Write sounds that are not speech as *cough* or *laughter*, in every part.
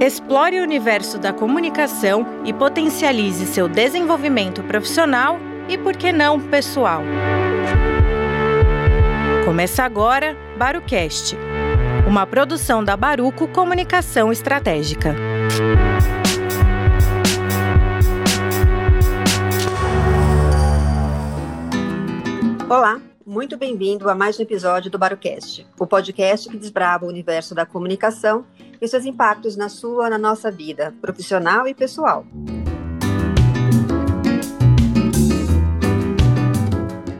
Explore o universo da comunicação e potencialize seu desenvolvimento profissional e, por que não, pessoal. Começa agora Barucast, uma produção da Baruco Comunicação Estratégica. Olá, muito bem-vindo a mais um episódio do Barucast, o podcast que desbrava o universo da comunicação e seus impactos na sua, na nossa vida, profissional e pessoal.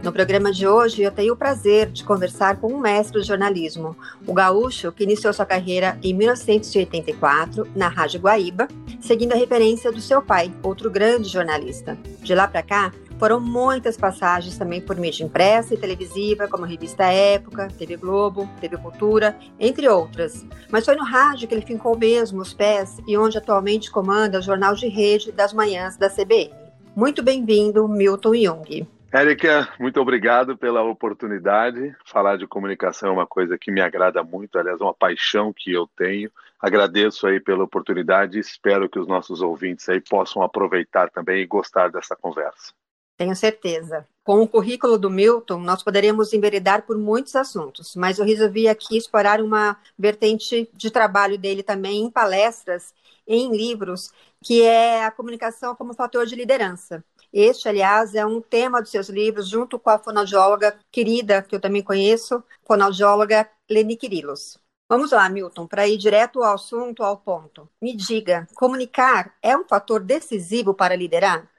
No programa de hoje, eu tenho o prazer de conversar com um mestre de jornalismo, o gaúcho que iniciou sua carreira em 1984 na Rádio Guaíba, seguindo a referência do seu pai, outro grande jornalista. De lá para cá, foram muitas passagens também por mídia impressa e televisiva, como a revista Época, TV Globo, TV Cultura, entre outras. Mas foi no rádio que ele fincou mesmo os pés e onde atualmente comanda o jornal de rede das manhãs da CBN. Muito bem-vindo, Milton Jung. Érica, muito obrigado pela oportunidade. Falar de comunicação é uma coisa que me agrada muito, aliás, é uma paixão que eu tenho. Agradeço aí pela oportunidade e espero que os nossos ouvintes aí possam aproveitar também e gostar dessa conversa. Tenho certeza. Com o currículo do Milton, nós poderíamos enveredar por muitos assuntos, mas eu resolvi aqui explorar uma vertente de trabalho dele também em palestras, em livros, que é a comunicação como fator de liderança. Este, aliás, é um tema dos seus livros, junto com a fonoaudióloga querida, que eu também conheço, fonoaudióloga Leni Quirilos. Vamos lá, Milton, para ir direto ao assunto, ao ponto. Me diga, comunicar é um fator decisivo para liderar?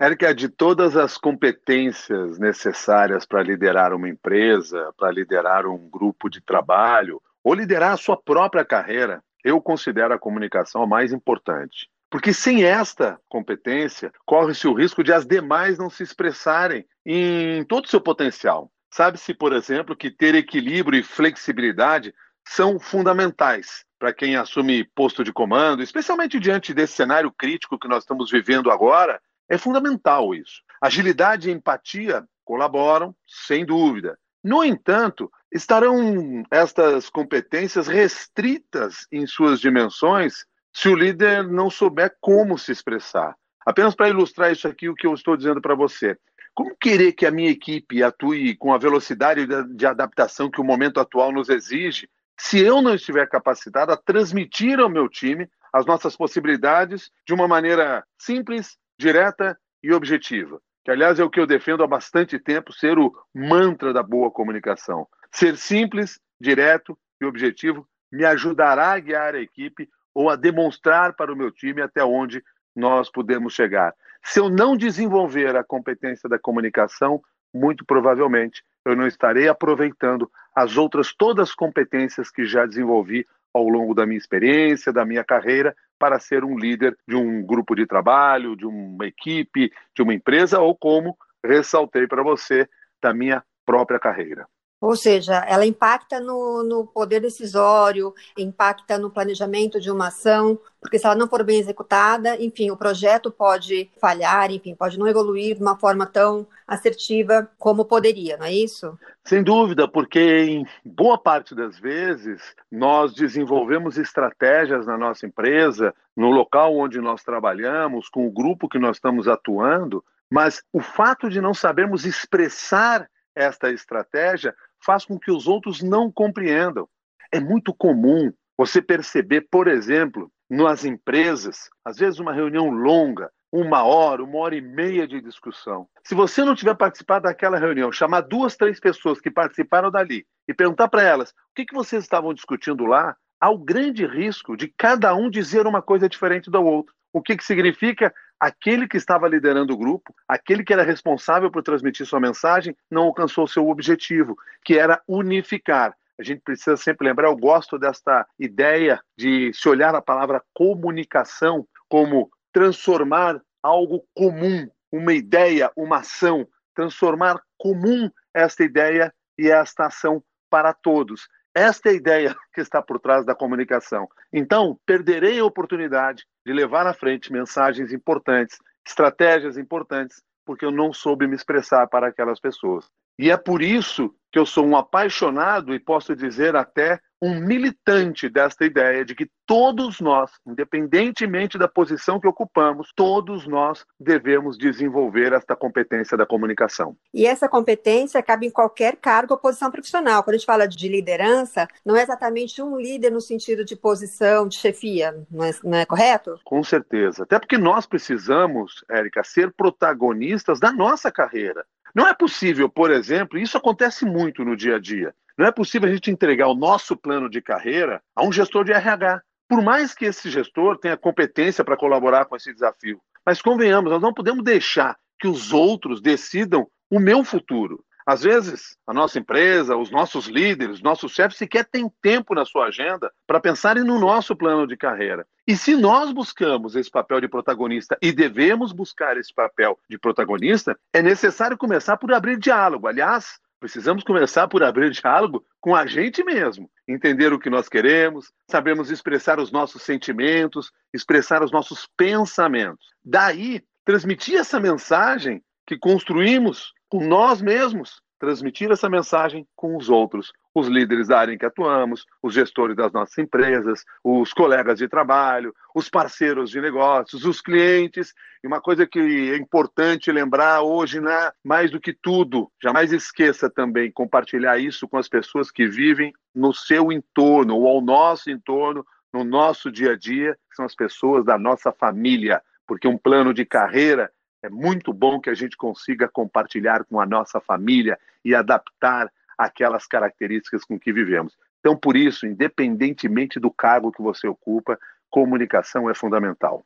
Érica, de todas as competências necessárias para liderar uma empresa, para liderar um grupo de trabalho, ou liderar a sua própria carreira, eu considero a comunicação a mais importante. Porque sem esta competência, corre-se o risco de as demais não se expressarem em todo o seu potencial. Sabe-se, por exemplo, que ter equilíbrio e flexibilidade são fundamentais para quem assume posto de comando, especialmente diante desse cenário crítico que nós estamos vivendo agora, é fundamental isso. Agilidade e empatia colaboram, sem dúvida. No entanto, estarão estas competências restritas em suas dimensões se o líder não souber como se expressar. Apenas para ilustrar isso aqui, o que eu estou dizendo para você. Como querer que a minha equipe atue com a velocidade de adaptação que o momento atual nos exige, se eu não estiver capacitado a transmitir ao meu time as nossas possibilidades de uma maneira simples, direta e objetiva. Que, aliás, é o que eu defendo há bastante tempo ser o mantra da boa comunicação. Ser simples, direto e objetivo me ajudará a guiar a equipe ou a demonstrar para o meu time até onde nós podemos chegar. Se eu não desenvolver a competência da comunicação, muito provavelmente eu não estarei aproveitando as outras todas as competências que já desenvolvi ao longo da minha experiência, da minha carreira, para ser um líder de um grupo de trabalho, de uma equipe, de uma empresa, ou como ressaltei para você, da minha própria carreira. Ou seja, ela impacta no, no, poder decisório, impacta no planejamento de uma ação, porque se ela não for bem executada, enfim, o projeto pode falhar, enfim, pode não evoluir de uma forma tão assertiva como poderia, não é isso? Sem dúvida, porque em boa parte das vezes nós desenvolvemos estratégias na nossa empresa, no local onde nós trabalhamos, com o grupo que nós estamos atuando, mas o fato de não sabermos expressar esta estratégia faz com que os outros não compreendam. É muito comum você perceber, por exemplo, nas empresas, às vezes uma reunião longa, uma hora, uma hora e meia de discussão. Se você não tiver participado daquela reunião, chamar duas, três pessoas que participaram dali e perguntar para elas o que, que vocês estavam discutindo lá, há o grande risco de cada um dizer uma coisa diferente do outro. O que, que significa aquele que estava liderando o grupo, aquele que era responsável por transmitir sua mensagem, não alcançou seu objetivo, que era unificar. A gente precisa sempre lembrar, eu gosto desta ideia de se olhar a palavra comunicação como transformar algo comum, uma ideia, uma ação, transformar comum esta ideia e esta ação para todos. Esta é a ideia *laughs* que está por trás da comunicação. Então, perderei a oportunidade de levar à frente mensagens importantes, estratégias importantes, porque eu não soube me expressar para aquelas pessoas. E é por isso que eu sou um apaixonado e posso dizer até um militante desta ideia de que todos nós, independentemente da posição que ocupamos, todos nós devemos desenvolver esta competência da comunicação. E essa competência cabe em qualquer cargo ou posição profissional. Quando a gente fala de liderança, não é exatamente um líder no sentido de posição, de chefia, não é, não é correto? Com certeza. Até porque nós precisamos, Érica, ser protagonistas da nossa carreira. Não é possível, por exemplo, isso acontece muito no dia a dia. Não é possível a gente entregar o nosso plano de carreira a um gestor de RH. Por mais que esse gestor tenha competência para colaborar com esse desafio. Mas convenhamos, nós não podemos deixar que os outros decidam o meu futuro. Às vezes, a nossa empresa, os nossos líderes, os nossos chefes sequer têm tempo na sua agenda para pensarem no nosso plano de carreira. E se nós buscamos esse papel de protagonista e devemos buscar esse papel de protagonista, é necessário começar por abrir diálogo. Aliás, Precisamos começar por abrir diálogo com a gente mesmo, entender o que nós queremos, sabemos expressar os nossos sentimentos, expressar os nossos pensamentos. Daí, transmitir essa mensagem que construímos com nós mesmos transmitir essa mensagem com os outros, os líderes da área em que atuamos, os gestores das nossas empresas, os colegas de trabalho, os parceiros de negócios, os clientes. E uma coisa que é importante lembrar hoje, né, mais do que tudo, jamais esqueça também compartilhar isso com as pessoas que vivem no seu entorno ou ao nosso entorno, no nosso dia a dia, que são as pessoas da nossa família, porque um plano de carreira é muito bom que a gente consiga compartilhar com a nossa família e adaptar aquelas características com que vivemos. Então, por isso, independentemente do cargo que você ocupa, comunicação é fundamental.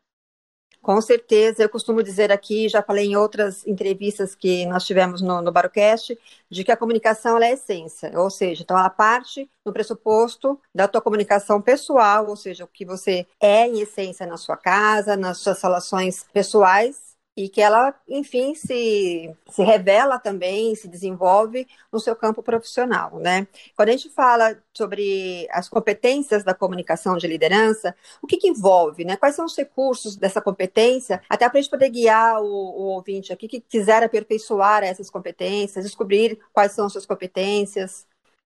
Com certeza, eu costumo dizer aqui, já falei em outras entrevistas que nós tivemos no, no Barocast, de que a comunicação é a essência, ou seja, então ela parte no pressuposto da tua comunicação pessoal, ou seja, o que você é em essência na sua casa, nas suas relações pessoais, e que ela, enfim, se, se revela também, se desenvolve no seu campo profissional, né? Quando a gente fala sobre as competências da comunicação de liderança, o que, que envolve, né? Quais são os recursos dessa competência, até para a gente poder guiar o, o ouvinte aqui que quiser aperfeiçoar essas competências, descobrir quais são suas competências,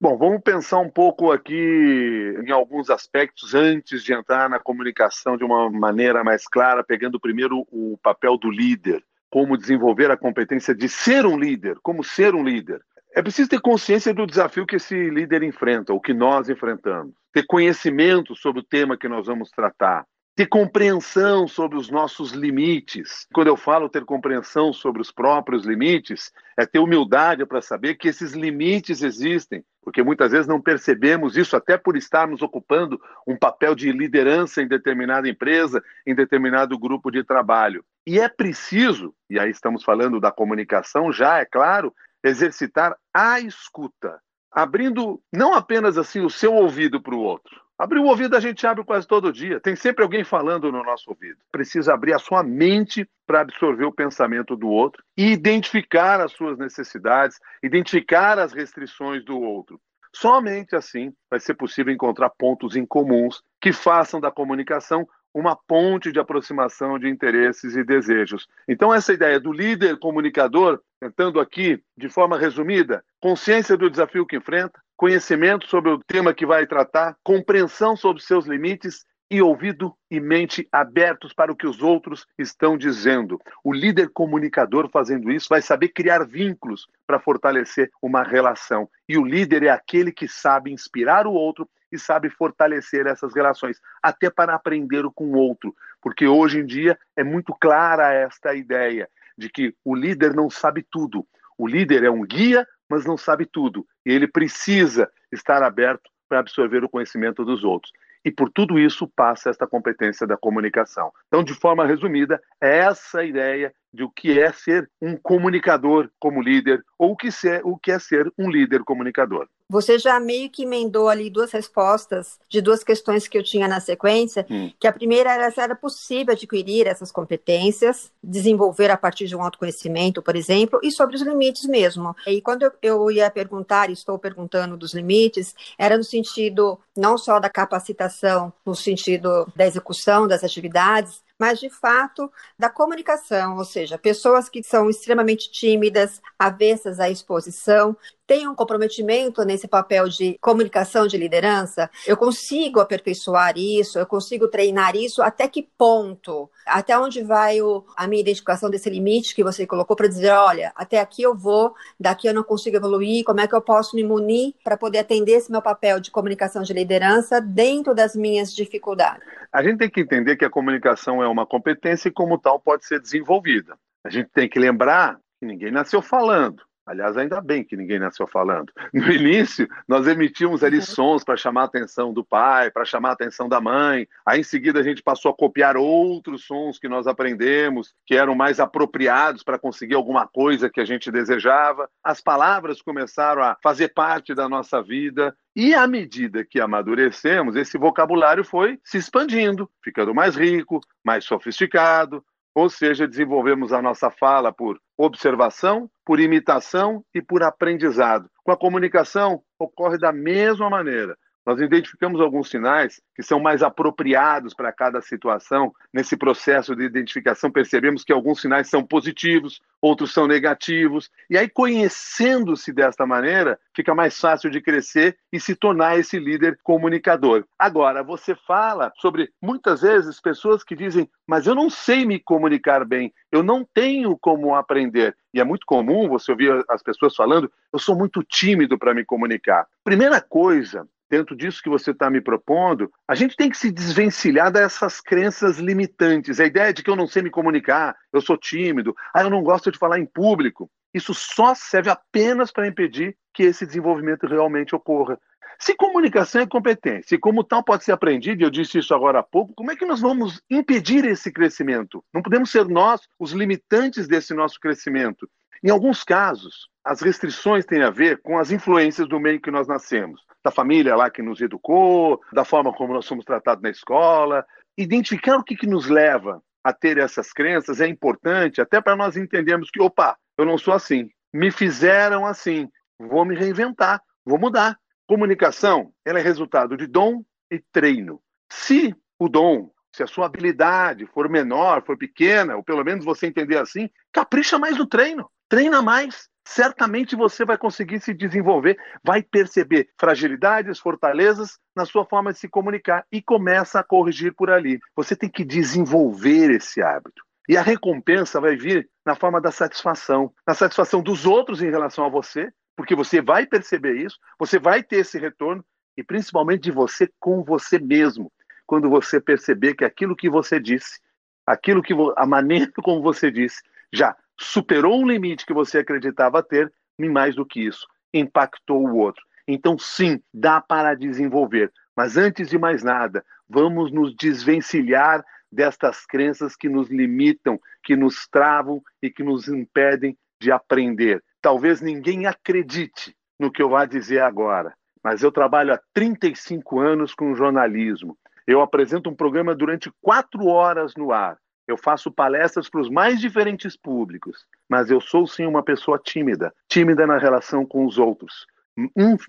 Bom, vamos pensar um pouco aqui em alguns aspectos antes de entrar na comunicação de uma maneira mais clara, pegando primeiro o papel do líder, como desenvolver a competência de ser um líder, como ser um líder. É preciso ter consciência do desafio que esse líder enfrenta, o que nós enfrentamos, ter conhecimento sobre o tema que nós vamos tratar, ter compreensão sobre os nossos limites. Quando eu falo ter compreensão sobre os próprios limites, é ter humildade para saber que esses limites existem, porque muitas vezes não percebemos isso, até por estarmos ocupando um papel de liderança em determinada empresa, em determinado grupo de trabalho. E é preciso, e aí estamos falando da comunicação já, é claro, exercitar a escuta, abrindo não apenas assim o seu ouvido para o outro, Abrir o ouvido a gente abre quase todo dia. Tem sempre alguém falando no nosso ouvido. Precisa abrir a sua mente para absorver o pensamento do outro e identificar as suas necessidades, identificar as restrições do outro. Somente assim vai ser possível encontrar pontos em comuns que façam da comunicação uma ponte de aproximação de interesses e desejos. Então, essa ideia do líder comunicador, tentando aqui, de forma resumida, consciência do desafio que enfrenta, conhecimento sobre o tema que vai tratar, compreensão sobre seus limites e ouvido e mente abertos para o que os outros estão dizendo. O líder comunicador fazendo isso vai saber criar vínculos para fortalecer uma relação. E o líder é aquele que sabe inspirar o outro e sabe fortalecer essas relações, até para aprender com o outro, porque hoje em dia é muito clara esta ideia de que o líder não sabe tudo. O líder é um guia, mas não sabe tudo, e ele precisa estar aberto para absorver o conhecimento dos outros. E por tudo isso passa esta competência da comunicação. Então, de forma resumida, é essa ideia de o que é ser um comunicador como líder ou o que, ser, o que é ser um líder comunicador. Você já meio que emendou ali duas respostas de duas questões que eu tinha na sequência, hum. que a primeira era se era possível adquirir essas competências, desenvolver a partir de um autoconhecimento, por exemplo, e sobre os limites mesmo. E quando eu, eu ia perguntar, e estou perguntando dos limites, era no sentido não só da capacitação, no sentido da execução das atividades, mas de fato da comunicação, ou seja, pessoas que são extremamente tímidas, avessas à exposição, tem um comprometimento nesse papel de comunicação de liderança? Eu consigo aperfeiçoar isso? Eu consigo treinar isso? Até que ponto? Até onde vai o, a minha identificação desse limite que você colocou para dizer, olha, até aqui eu vou, daqui eu não consigo evoluir, como é que eu posso me munir para poder atender esse meu papel de comunicação de liderança dentro das minhas dificuldades? A gente tem que entender que a comunicação é uma competência e, como tal, pode ser desenvolvida. A gente tem que lembrar que ninguém nasceu falando. Aliás, ainda bem que ninguém nasceu falando. No início, nós emitíamos ali uhum. sons para chamar a atenção do pai, para chamar a atenção da mãe. Aí, em seguida, a gente passou a copiar outros sons que nós aprendemos, que eram mais apropriados para conseguir alguma coisa que a gente desejava. As palavras começaram a fazer parte da nossa vida. E à medida que amadurecemos, esse vocabulário foi se expandindo, ficando mais rico, mais sofisticado, ou seja, desenvolvemos a nossa fala por observação, por imitação e por aprendizado. Com a comunicação, ocorre da mesma maneira. Nós identificamos alguns sinais que são mais apropriados para cada situação. Nesse processo de identificação, percebemos que alguns sinais são positivos, outros são negativos. E aí, conhecendo-se desta maneira, fica mais fácil de crescer e se tornar esse líder comunicador. Agora, você fala sobre muitas vezes pessoas que dizem, mas eu não sei me comunicar bem, eu não tenho como aprender. E é muito comum você ouvir as pessoas falando, eu sou muito tímido para me comunicar. Primeira coisa dentro disso que você está me propondo, a gente tem que se desvencilhar dessas crenças limitantes. A ideia de que eu não sei me comunicar, eu sou tímido, ah, eu não gosto de falar em público. Isso só serve apenas para impedir que esse desenvolvimento realmente ocorra. Se comunicação é competência e como tal pode ser aprendido, e eu disse isso agora há pouco, como é que nós vamos impedir esse crescimento? Não podemos ser nós os limitantes desse nosso crescimento. Em alguns casos, as restrições têm a ver com as influências do meio que nós nascemos, da família lá que nos educou, da forma como nós somos tratados na escola. Identificar o que, que nos leva a ter essas crenças é importante, até para nós entendermos que, opa, eu não sou assim, me fizeram assim, vou me reinventar, vou mudar. Comunicação, ela é resultado de dom e treino. Se o dom, se a sua habilidade for menor, for pequena, ou pelo menos você entender assim, capricha mais no treino, treina mais, certamente você vai conseguir se desenvolver, vai perceber fragilidades, fortalezas na sua forma de se comunicar e começa a corrigir por ali. Você tem que desenvolver esse hábito. E a recompensa vai vir na forma da satisfação, na satisfação dos outros em relação a você, porque você vai perceber isso, você vai ter esse retorno e principalmente de você com você mesmo, quando você perceber que aquilo que você disse, aquilo que a maneira *laughs* como você disse já superou um limite que você acreditava ter, e mais do que isso, impactou o outro. Então, sim, dá para desenvolver. Mas antes de mais nada, vamos nos desvencilhar destas crenças que nos limitam, que nos travam e que nos impedem de aprender. Talvez ninguém acredite no que eu vá dizer agora, mas eu trabalho há 35 anos com jornalismo. Eu apresento um programa durante quatro horas no ar. Eu faço palestras para os mais diferentes públicos, mas eu sou sim uma pessoa tímida, tímida na relação com os outros.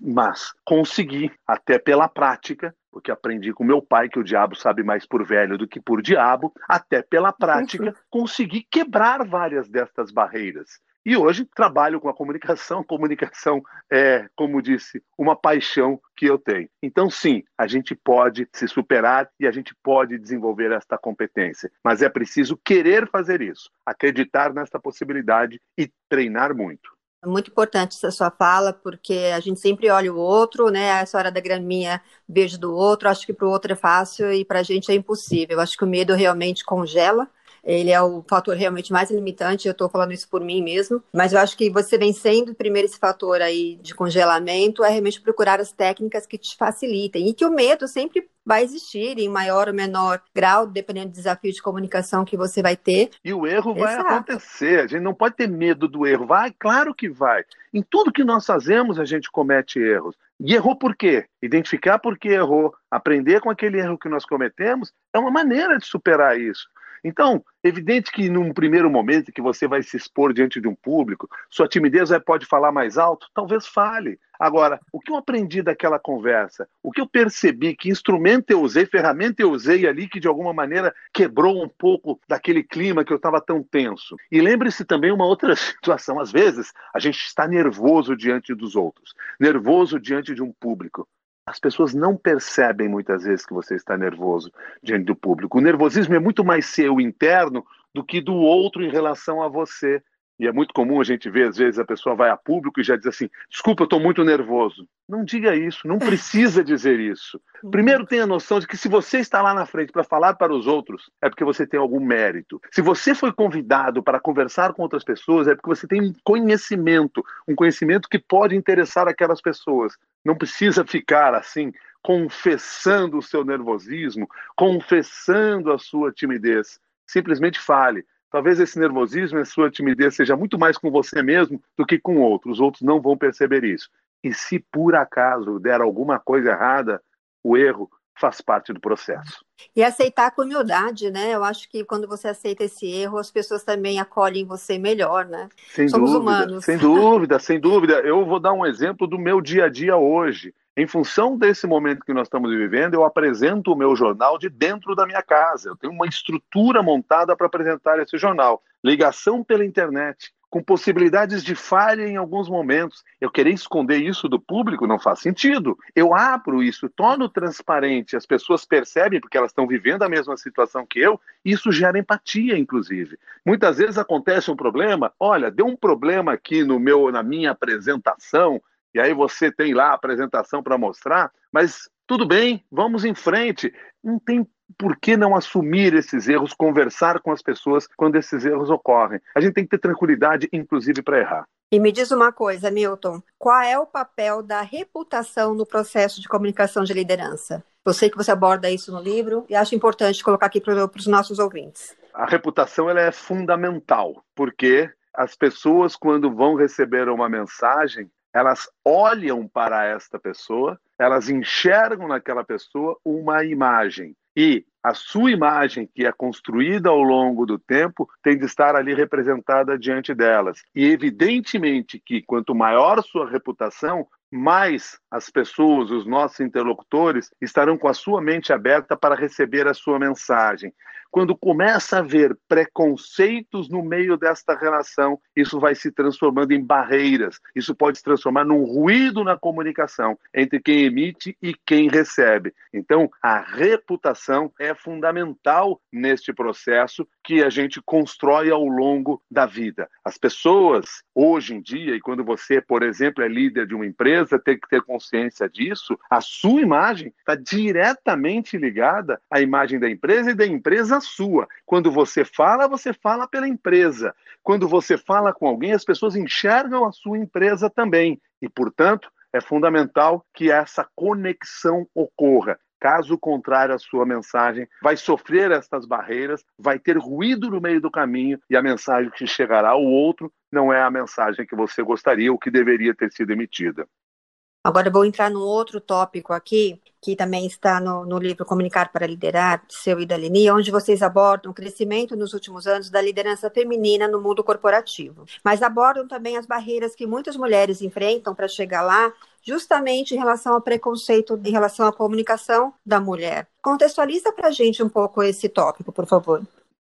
Mas consegui, até pela prática, porque aprendi com meu pai que o diabo sabe mais por velho do que por diabo, até pela prática, consegui quebrar várias destas barreiras. E hoje trabalho com a comunicação. *laughs* Comunicação é, como disse, uma paixão que eu tenho. Então, sim, a gente pode se superar e a gente pode desenvolver esta competência. Mas é preciso querer fazer isso, acreditar nesta possibilidade e treinar muito. É muito importante essa sua fala, porque a gente sempre olha o outro, né? Essa hora da graminha, beijo do outro. Acho que para o outro é fácil e para a gente é impossível. Acho que o medo realmente congela ele é o fator realmente mais limitante, eu estou falando isso por mim mesmo, mas eu acho que você vencendo primeiro esse fator aí de congelamento é realmente procurar as técnicas que te facilitem e que o medo sempre vai existir em maior ou menor grau, dependendo do desafio de comunicação que você vai ter. E o erro vai Exato. acontecer, a gente não pode ter medo do erro, vai, claro que vai. Em tudo que nós fazemos, a gente comete erros. E errou por quê? Identificar por que errou, aprender com aquele erro que nós cometemos, é uma maneira de superar isso. Então, evidente que num primeiro momento que você vai se expor diante de um público, sua timidez pode falar mais alto, talvez fale. Agora, o que eu aprendi daquela conversa? O que eu percebi? Que instrumento eu usei, ferramenta eu usei ali que de alguma maneira quebrou um pouco daquele clima que eu estava tão tenso? E lembre-se também uma outra *laughs* situação: às vezes a gente está nervoso diante dos outros, nervoso diante de um público. As pessoas não percebem muitas vezes que você está nervoso diante do público. O nervosismo é muito mais seu interno do que do outro em relação a você. E é muito comum a gente ver, às vezes, a pessoa vai a público e já diz assim: desculpa, eu estou muito nervoso. Não diga isso, não precisa dizer isso. Primeiro, tenha a noção de que se você está lá na frente para falar para os outros, é porque você tem algum mérito. Se você foi convidado para conversar com outras pessoas, é porque você tem um conhecimento, um conhecimento que pode interessar aquelas pessoas. Não precisa ficar assim, confessando o seu nervosismo, confessando a sua timidez. Simplesmente fale Talvez esse nervosismo e a sua timidez seja muito mais com você mesmo do que com outros. Os outros não vão perceber isso. E se por acaso der alguma coisa errada, o erro faz parte do processo. E aceitar com humildade, né? Eu acho que quando você aceita esse erro, as pessoas também acolhem você melhor, né? Sem Somos dúvida, humanos. Sem dúvida, sem dúvida. Eu vou dar um exemplo do meu dia a dia hoje. Em função desse momento que nós estamos vivendo, eu apresento o meu jornal de dentro da minha casa. Eu tenho uma estrutura montada para apresentar esse jornal. Ligação pela internet, com possibilidades de falha em alguns momentos. Eu querer esconder isso do público não faz sentido. Eu abro isso, torno transparente, as pessoas percebem porque elas estão vivendo a mesma situação que eu, e isso gera empatia, inclusive. Muitas vezes acontece um problema, olha, deu um problema aqui no meu na minha apresentação, e aí você tem lá a apresentação para mostrar, mas tudo bem, vamos em frente. Não tem por que não assumir esses erros, conversar com as pessoas quando esses erros ocorrem. A gente tem que ter tranquilidade, inclusive, para errar. E me diz uma coisa, Milton: qual é o papel da reputação no processo de comunicação de liderança? Eu sei que você aborda isso no livro e acho importante colocar aqui para os nossos ouvintes. A reputação ela é fundamental, porque as pessoas, quando vão receber uma mensagem, elas olham para esta pessoa, elas enxergam naquela pessoa uma imagem. E a sua imagem, que é construída ao longo do tempo, tem de estar ali representada diante delas. E evidentemente que quanto maior sua reputação, mais as pessoas, os nossos interlocutores, estarão com a sua mente aberta para receber a sua mensagem. Quando começa a haver preconceitos no meio desta relação, isso vai se transformando em barreiras. Isso pode se transformar num ruído na comunicação entre quem emite e quem recebe. Então, a reputação é fundamental neste processo que a gente constrói ao longo da vida. As pessoas, hoje em dia, e quando você, por exemplo, é líder de uma empresa, tem que ter consciência disso, a sua imagem está diretamente ligada à imagem da empresa e da empresa sua. Quando você fala, você fala pela empresa. Quando você fala com alguém, as pessoas enxergam a sua empresa também. E, portanto, é fundamental que essa conexão ocorra. Caso contrário, a sua mensagem vai sofrer estas barreiras, vai ter ruído no meio do caminho e a mensagem que chegará ao outro não é a mensagem que você gostaria ou que deveria ter sido emitida. Agora vou entrar num outro tópico aqui, que também está no, no livro Comunicar para Liderar, seu e da Leni, onde vocês abordam o crescimento nos últimos anos da liderança feminina no mundo corporativo. Mas abordam também as barreiras que muitas mulheres enfrentam para chegar lá, justamente em relação ao preconceito em relação à comunicação da mulher. Contextualiza para a gente um pouco esse tópico, por favor.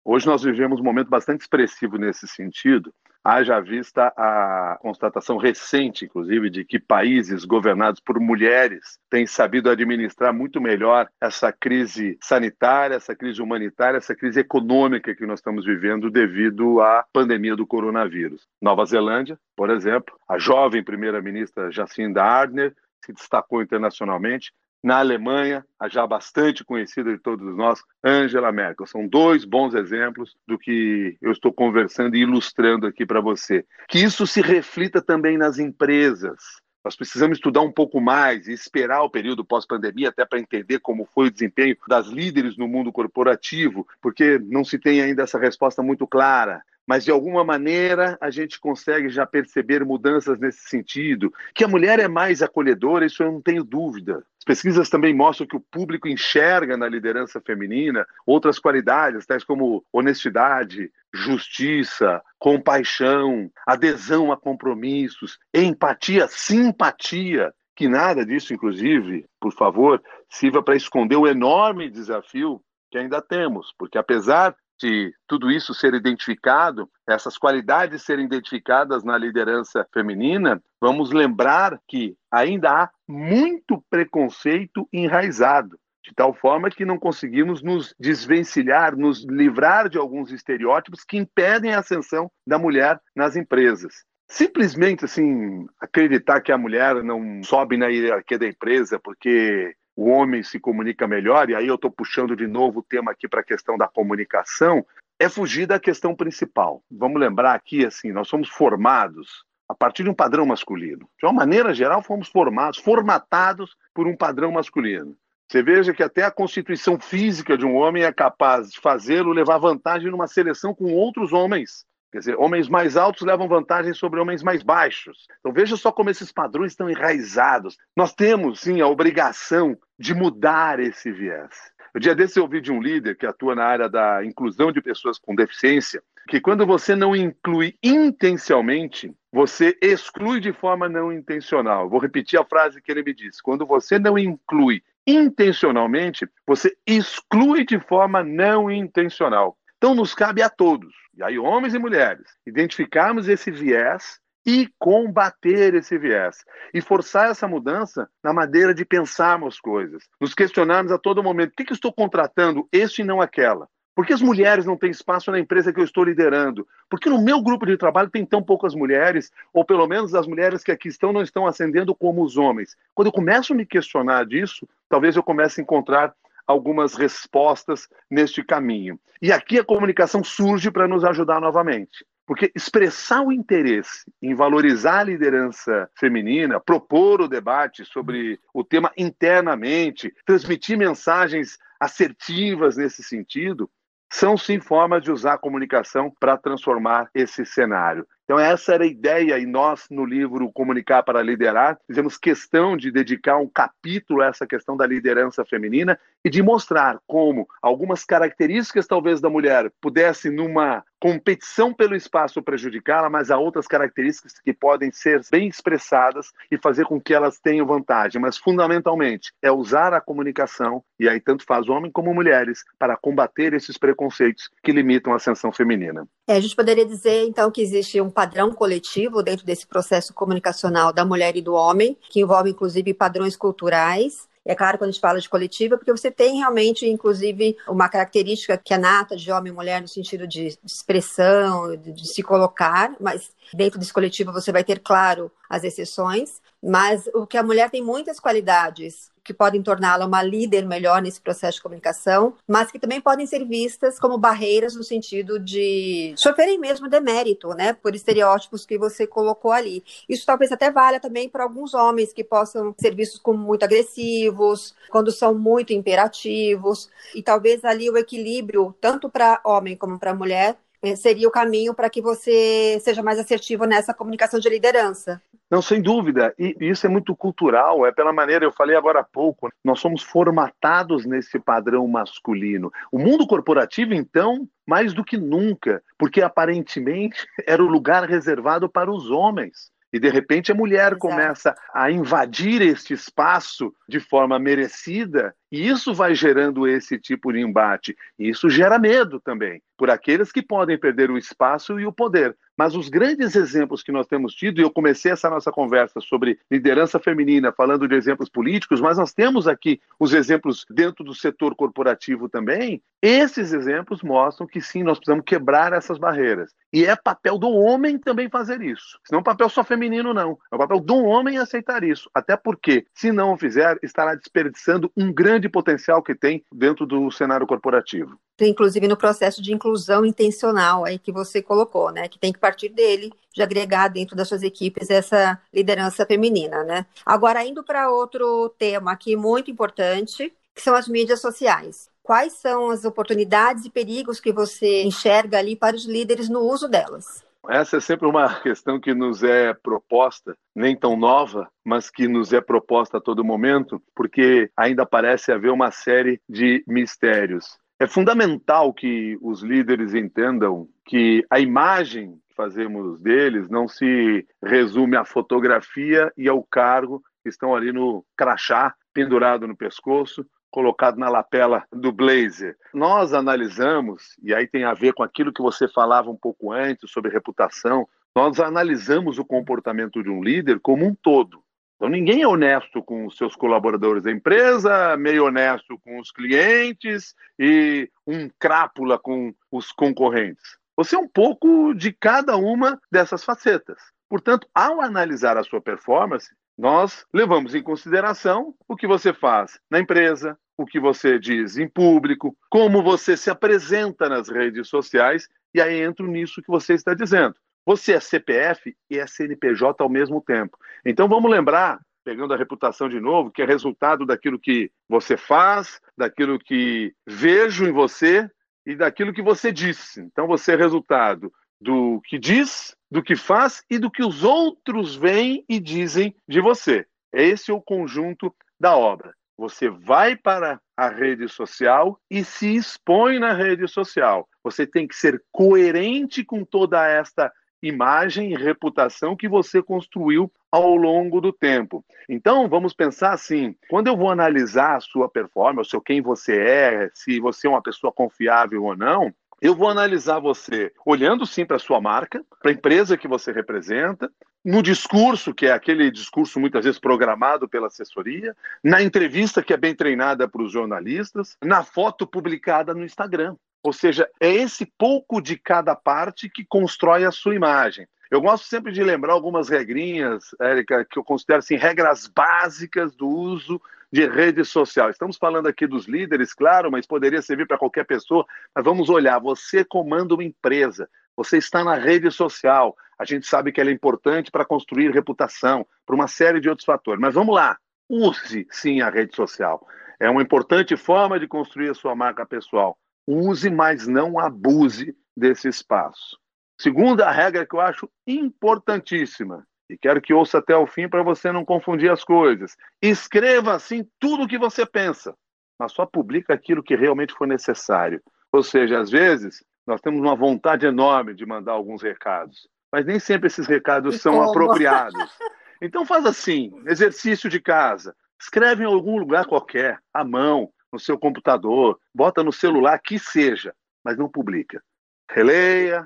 Hoje nós vivemos um momento bastante expressivo nesse sentido, haja vista a constatação recente, inclusive, de que países governados por mulheres têm sabido administrar muito melhor essa crise sanitária, essa crise humanitária, essa crise econômica que nós estamos vivendo devido à pandemia do coronavírus. Nova Zelândia, por exemplo, a jovem primeira-ministra Jacinda Ardern se destacou internacionalmente, na Alemanha, a já bastante conhecida de todos nós, Angela Merkel. São dois bons exemplos do que eu estou conversando e ilustrando aqui para você. Que isso se reflita também nas empresas. Nós precisamos estudar um pouco mais e esperar o período pós-pandemia até para entender como foi o desempenho das líderes no mundo corporativo, porque não se tem ainda essa resposta muito clara. Mas de alguma maneira a gente consegue já perceber mudanças nesse sentido. Que a mulher é mais acolhedora, isso eu não tenho dúvida. As pesquisas também mostram que o público enxerga na liderança feminina outras qualidades, tais como honestidade, justiça, compaixão, adesão a compromissos, empatia, simpatia. Que nada disso, inclusive, por favor, sirva para esconder o enorme desafio que ainda temos, porque apesar de tudo isso ser identificado, essas qualidades serem identificadas na liderança feminina, vamos lembrar que ainda há muito preconceito enraizado, de tal forma que não conseguimos nos desvencilhar, nos livrar de alguns estereótipos que impedem a ascensão da mulher nas empresas. Simplesmente assim acreditar que a mulher não sobe na hierarquia da empresa porque o homem se comunica melhor, e aí eu estou puxando de novo o tema aqui para a questão da comunicação, é fugir da questão principal. Vamos lembrar aqui, assim, nós somos formados a partir de um padrão masculino. De uma maneira geral, fomos formados, formatados por um padrão masculino. Você veja que até a constituição física de um homem é capaz de fazê-lo levar vantagem numa seleção com outros homens. Quer dizer, homens mais altos levam vantagem sobre homens mais baixos. Então veja só como esses padrões estão enraizados. Nós temos, sim, a obrigação de mudar esse viés. O dia desse eu ouvi de um líder que atua na área da inclusão de pessoas com deficiência, que quando você não inclui intencionalmente, você exclui de forma não intencional. Vou repetir a frase que ele me disse. Quando você não inclui intencionalmente, você exclui de forma não intencional. Então nos cabe a todos e aí homens e mulheres, identificarmos esse viés e combater esse viés. E forçar essa mudança na maneira de pensarmos coisas. Nos questionarmos a todo momento: o que, estou contratando, este e não aquela? Por que as mulheres não têm espaço na empresa que eu estou liderando? Por que no meu grupo de trabalho tem tão poucas mulheres? Ou pelo menos as mulheres que aqui estão não estão ascendendo como os homens? Quando eu começo a me questionar disso, talvez eu comece a encontrar algumas respostas neste caminho. E aqui a comunicação surge para nos ajudar novamente. Porque expressar o interesse em valorizar a liderança feminina, propor o debate sobre o tema internamente, transmitir mensagens assertivas nesse sentido, são sim formas de usar a comunicação para transformar esse cenário. Então, essa era a ideia, e nós, no livro Comunicar para Liderar, fizemos questão de dedicar um capítulo a essa questão da liderança feminina e de mostrar como algumas características, talvez, da mulher pudessem, numa competição pelo espaço, prejudicá-la, mas há outras características que podem ser bem expressadas e fazer com que elas tenham vantagem. Mas, fundamentalmente, é usar a comunicação, e aí tanto faz homem como mulheres, para combater esses preconceitos que limitam a ascensão feminina. É, a gente poderia dizer, então, que existe um padrão coletivo dentro desse processo comunicacional da mulher e do homem, que envolve, inclusive, padrões culturais. É claro, quando a gente fala de coletiva, porque você tem realmente, inclusive, uma característica que é nata de homem e mulher no sentido de expressão, de se colocar, mas dentro desse coletivo você vai ter, claro, as exceções. Mas o que a mulher tem muitas qualidades que podem torná-la uma líder melhor nesse processo de comunicação, mas que também podem ser vistas como barreiras no sentido de sofrerem mesmo demérito, né, por estereótipos que você colocou ali. Isso talvez até valha também para alguns homens que possam ser vistos como muito agressivos, quando são muito imperativos, e talvez ali o equilíbrio, tanto para homem como para mulher, seria o caminho para que você seja mais assertivo nessa comunicação de liderança. Não, sem dúvida. E isso é muito cultural, é pela maneira, eu falei agora há pouco, nós somos formatados nesse padrão masculino. O mundo corporativo, então, mais do que nunca, porque aparentemente *laughs* era o lugar reservado para os homens. E de repente a mulher Exato. começa a invadir este espaço de forma merecida, e isso vai gerando esse tipo de embate. E isso gera medo também, por aqueles que podem perder o espaço e o poder. Mas os grandes exemplos que nós temos tido, e eu comecei essa nossa conversa sobre liderança feminina, falando de exemplos políticos, mas nós temos aqui os exemplos dentro do setor corporativo também. Esses exemplos mostram que sim, nós precisamos quebrar essas barreiras. E é papel do homem também fazer isso. Não é papel só feminino, não. É o papel do homem aceitar isso. Até porque, se não o fizer, estará desperdiçando um grande potencial que tem dentro do cenário corporativo inclusive no processo de inclusão intencional aí que você colocou, né? Que tem que partir dele, de agregar dentro das suas equipes essa liderança feminina, né? Agora, indo para outro tema aqui muito importante, que são as mídias sociais. quais são as oportunidades e perigos que você enxerga ali para os líderes no uso delas? Essa é sempre uma questão que nos é proposta, nem tão nova, mas que nos é proposta a todo momento, porque ainda parece haver uma série de mistérios. É fundamental que os líderes entendam que a imagem que fazemos deles não se resume à fotografia e ao cargo que estão ali no crachá pendurado no pescoço colocado na lapela do blazer. Nós analisamos, e aí tem a ver com aquilo que você falava um pouco antes sobre reputação, nós analisamos o comportamento de um líder como um todo. Então ninguém é honesto com os seus colaboradores da empresa, meio honesto com os clientes e um crápula com os concorrentes. Você é um pouco de cada uma dessas facetas. Portanto, ao analisar a sua performance, nós levamos em consideração o que você faz na empresa, o que você diz em público, como você se apresenta nas redes sociais, e aí entro nisso que você está dizendo. Você é CPF e é CNPJ ao mesmo tempo. Então vamos lembrar, pegando a reputação de novo, que é resultado daquilo que você faz, daquilo que vejo em você e daquilo que você disse. Então você é resultado do que diz, do que faz e do que os outros veem e dizem de você. Esse é o conjunto da obra. Você vai para a rede social e se expõe na rede social. Você tem que ser coerente com toda esta imagem e reputação que você construiu ao longo do tempo. Então, vamos pensar assim: quando eu vou analisar a sua performance, ou quem você é, se você é uma pessoa confiável ou não, eu vou analisar você olhando sim para a sua marca, para a empresa que você representa, no discurso, que é aquele discurso muitas vezes programado pela assessoria, na entrevista que é bem treinada para os jornalistas, na foto publicada no Instagram. Ou seja, é esse pouco de cada parte que constrói a sua imagem. Eu gosto sempre de lembrar algumas regrinhas, Érica, que eu considero assim, regras básicas do uso de rede social. Estamos falando aqui dos líderes, claro, mas poderia servir para qualquer pessoa. Mas vamos olhar: você comanda uma empresa, você está na rede social. A gente sabe que ela é importante para construir reputação, para uma série de outros fatores. Mas vamos lá, use sim a rede social. É uma importante forma de construir a sua marca pessoal. Use, mas não abuse desse espaço. Segunda regra que eu acho importantíssima: e quero que ouça até o fim para você não confundir as coisas. Escreva assim tudo o que você pensa, mas só publica aquilo que realmente for necessário. Ou seja, às vezes nós temos uma vontade enorme de mandar alguns recados, mas nem sempre esses recados e são como? apropriados. *laughs* Então faz assim, exercício de casa, escreve em algum lugar qualquer, à mão, no seu computador, bota no celular, que seja, mas não publica. Releia,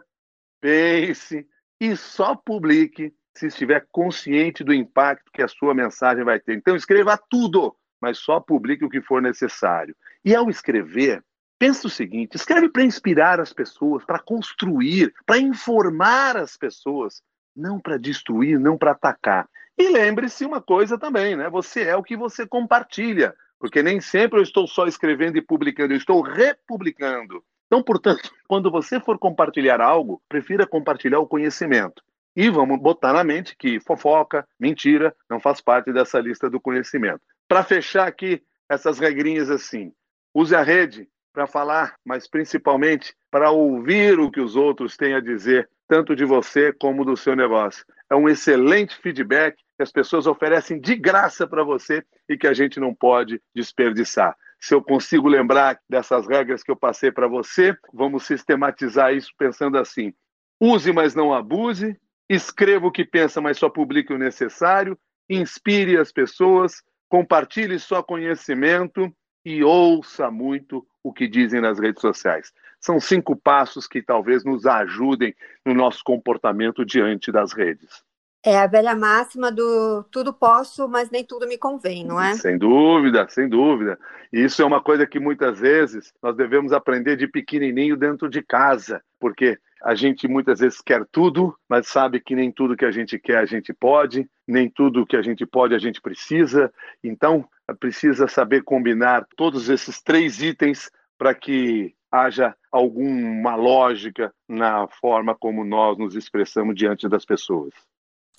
pense e só publique se estiver consciente do impacto que a sua mensagem vai ter. Então, escreva tudo, mas só publique o que for necessário. E ao escrever, pense o seguinte: escreve para inspirar as pessoas, para construir, para informar as pessoas, não para destruir, não para atacar. E lembre-se uma coisa também, né? Você é o que você compartilha, porque nem sempre eu estou só escrevendo e publicando, eu estou republicando. Então, portanto, *laughs* quando você for compartilhar algo, prefira compartilhar o conhecimento. E vamos botar na mente que fofoca, mentira, não faz parte dessa lista do conhecimento. Para fechar aqui essas regrinhas assim, use a rede para falar, mas principalmente para ouvir o que os outros têm a dizer, tanto de você como do seu negócio. É um excelente feedback que as pessoas oferecem de graça para você e que a gente não pode desperdiçar. Se eu consigo lembrar dessas regras que eu passei para você, vamos sistematizar isso pensando assim: use, mas não abuse, escreva o que pensa, mas só publique o necessário, inspire as pessoas, compartilhe só conhecimento e ouça muito o que dizem nas redes sociais. São cinco passos que talvez nos ajudem no nosso comportamento diante das redes. É a velha máxima do tudo posso, mas nem tudo me convém, não é? Sem dúvida, sem dúvida. E isso é uma coisa que muitas vezes nós devemos aprender de pequenininho dentro de casa, porque a gente muitas vezes quer tudo, mas sabe que nem tudo que a gente quer a gente pode, nem tudo que a gente pode a gente precisa. Então, precisa saber combinar todos esses três itens para que haja alguma lógica na forma como nós nos expressamos diante das pessoas.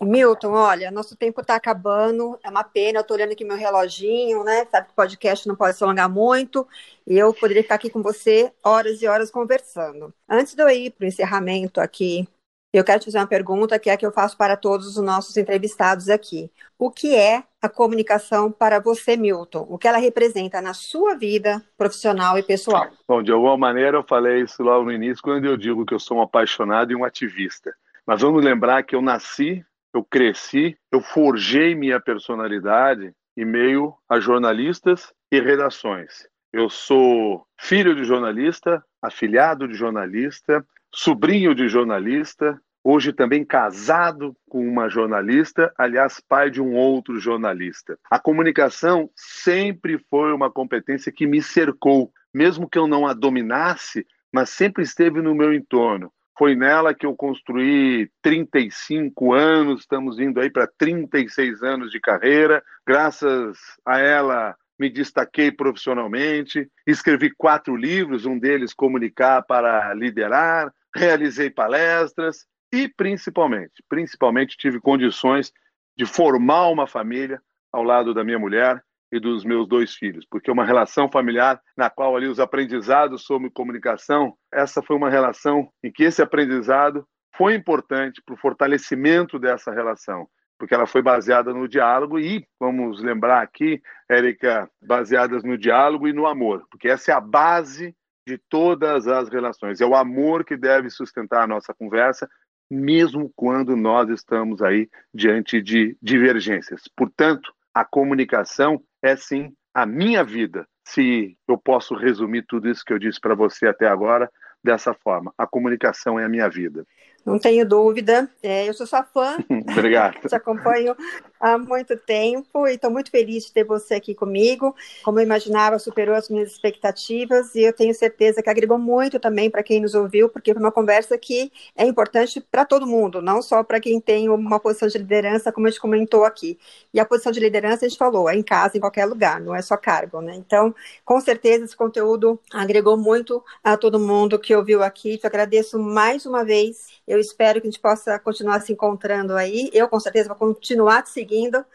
Milton, olha, nosso tempo está acabando, é uma pena, eu estou olhando aqui meu reloginho, né? Sabe que podcast não pode se alongar muito, e eu poderia ficar aqui com você horas e horas conversando. Antes de eu ir para o encerramento aqui, eu quero te fazer uma pergunta que é a que eu faço para todos os nossos entrevistados aqui. O que é a comunicação para você, Milton? O que ela representa na sua vida profissional e pessoal? Bom, de alguma maneira eu falei isso lá no início, quando eu digo que eu sou um apaixonado e um ativista. Mas vamos lembrar que eu nasci eu cresci, eu forjei minha personalidade em meio a jornalistas e redações. Eu sou filho de jornalista, afilhado de jornalista, sobrinho de jornalista, hoje também casado com uma jornalista, aliás, pai de um outro jornalista. A comunicação sempre foi uma competência que me cercou, mesmo que eu não a dominasse, mas sempre esteve no meu entorno. Foi nela que eu construí 35 anos, estamos indo aí para 36 anos de carreira. Graças a ela, me destaquei profissionalmente, escrevi quatro livros, um deles Comunicar para Liderar, realizei palestras e, principalmente, principalmente tive condições de formar uma família ao lado da minha mulher e dos meus dois filhos, porque uma relação familiar na qual ali os aprendizados sobre comunicação, essa foi uma relação em que esse aprendizado foi importante para o fortalecimento dessa relação, porque ela foi baseada no diálogo e, vamos lembrar aqui, Érica, baseadas no diálogo e no amor, porque essa é a base de todas as relações. É o amor que deve sustentar a nossa conversa, mesmo quando nós estamos aí diante de divergências. Portanto, a comunicação é sim a minha vida. Se eu posso resumir tudo isso que eu disse para você até agora dessa forma, a comunicação é a minha vida. Não tenho dúvida. É, eu sou sua fã. *laughs* Obrigado. Te acompanho há muito tempo e estou muito feliz de ter você aqui comigo. Como eu imaginava, superou as minhas expectativas e eu tenho certeza que agregou muito também para quem nos ouviu, porque foi uma conversa que é importante para todo mundo, não só para quem tem uma posição de liderança, como a gente comentou aqui. E a posição de liderança, a gente falou, é em casa, em qualquer lugar, não é só cargo, né? Então, com certeza, esse conteúdo agregou muito a todo mundo que ouviu aqui. Te agradeço mais uma vez eu espero que a gente possa continuar se encontrando aí. Eu, com certeza, vou continuar te seguindo,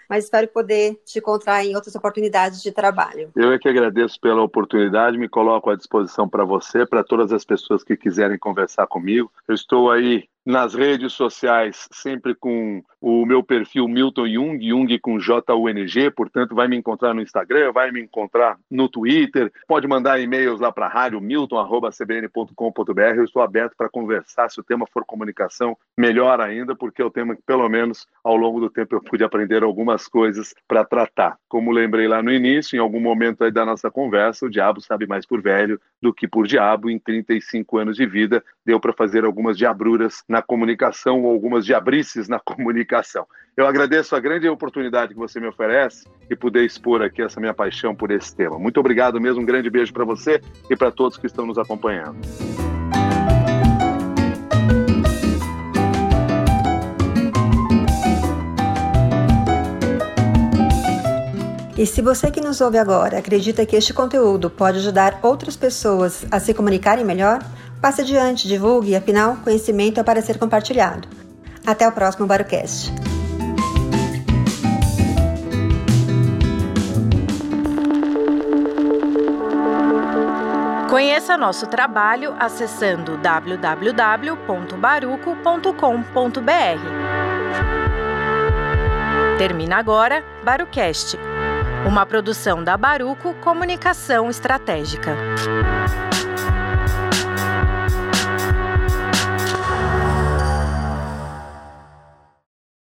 mas espero poder te encontrar em outras oportunidades de trabalho. Eu é que agradeço pela oportunidade, me coloco à disposição para você, para todas as pessoas que quiserem conversar comigo. Eu estou aí nas redes sociais, sempre com o meu perfil Milton Jung, Jung com J-U-N-G, portanto, vai me encontrar no Instagram, vai me encontrar no Twitter, pode mandar e-mails lá para a rádio milton.cbn.com.br. Eu estou aberto para conversar. Se o tema for comunicação, melhor ainda, porque é o tema que, pelo menos, ao longo do tempo eu pude aprender algumas coisas para tratar. Como lembrei lá no início, em algum momento aí da nossa conversa, o diabo sabe mais por velho do que por diabo. Em 35 anos de vida, deu para fazer algumas diabruras na na comunicação ou algumas diabrices na *laughs* comunicação. Eu agradeço a grande oportunidade que você me oferece e poder expor aqui essa minha paixão por esse tema. Muito obrigado mesmo, um grande beijo para você e para todos que estão nos acompanhando. E se você que nos ouve agora acredita que este conteúdo pode ajudar outras pessoas a se comunicarem melhor, Passe adiante, divulgue, afinal, conhecimento é para ser compartilhado. Até o próximo Barucast. Conheça nosso trabalho acessando www.baruco.com.br. Termina agora Barucast, uma produção da Baruco Comunicação Estratégica.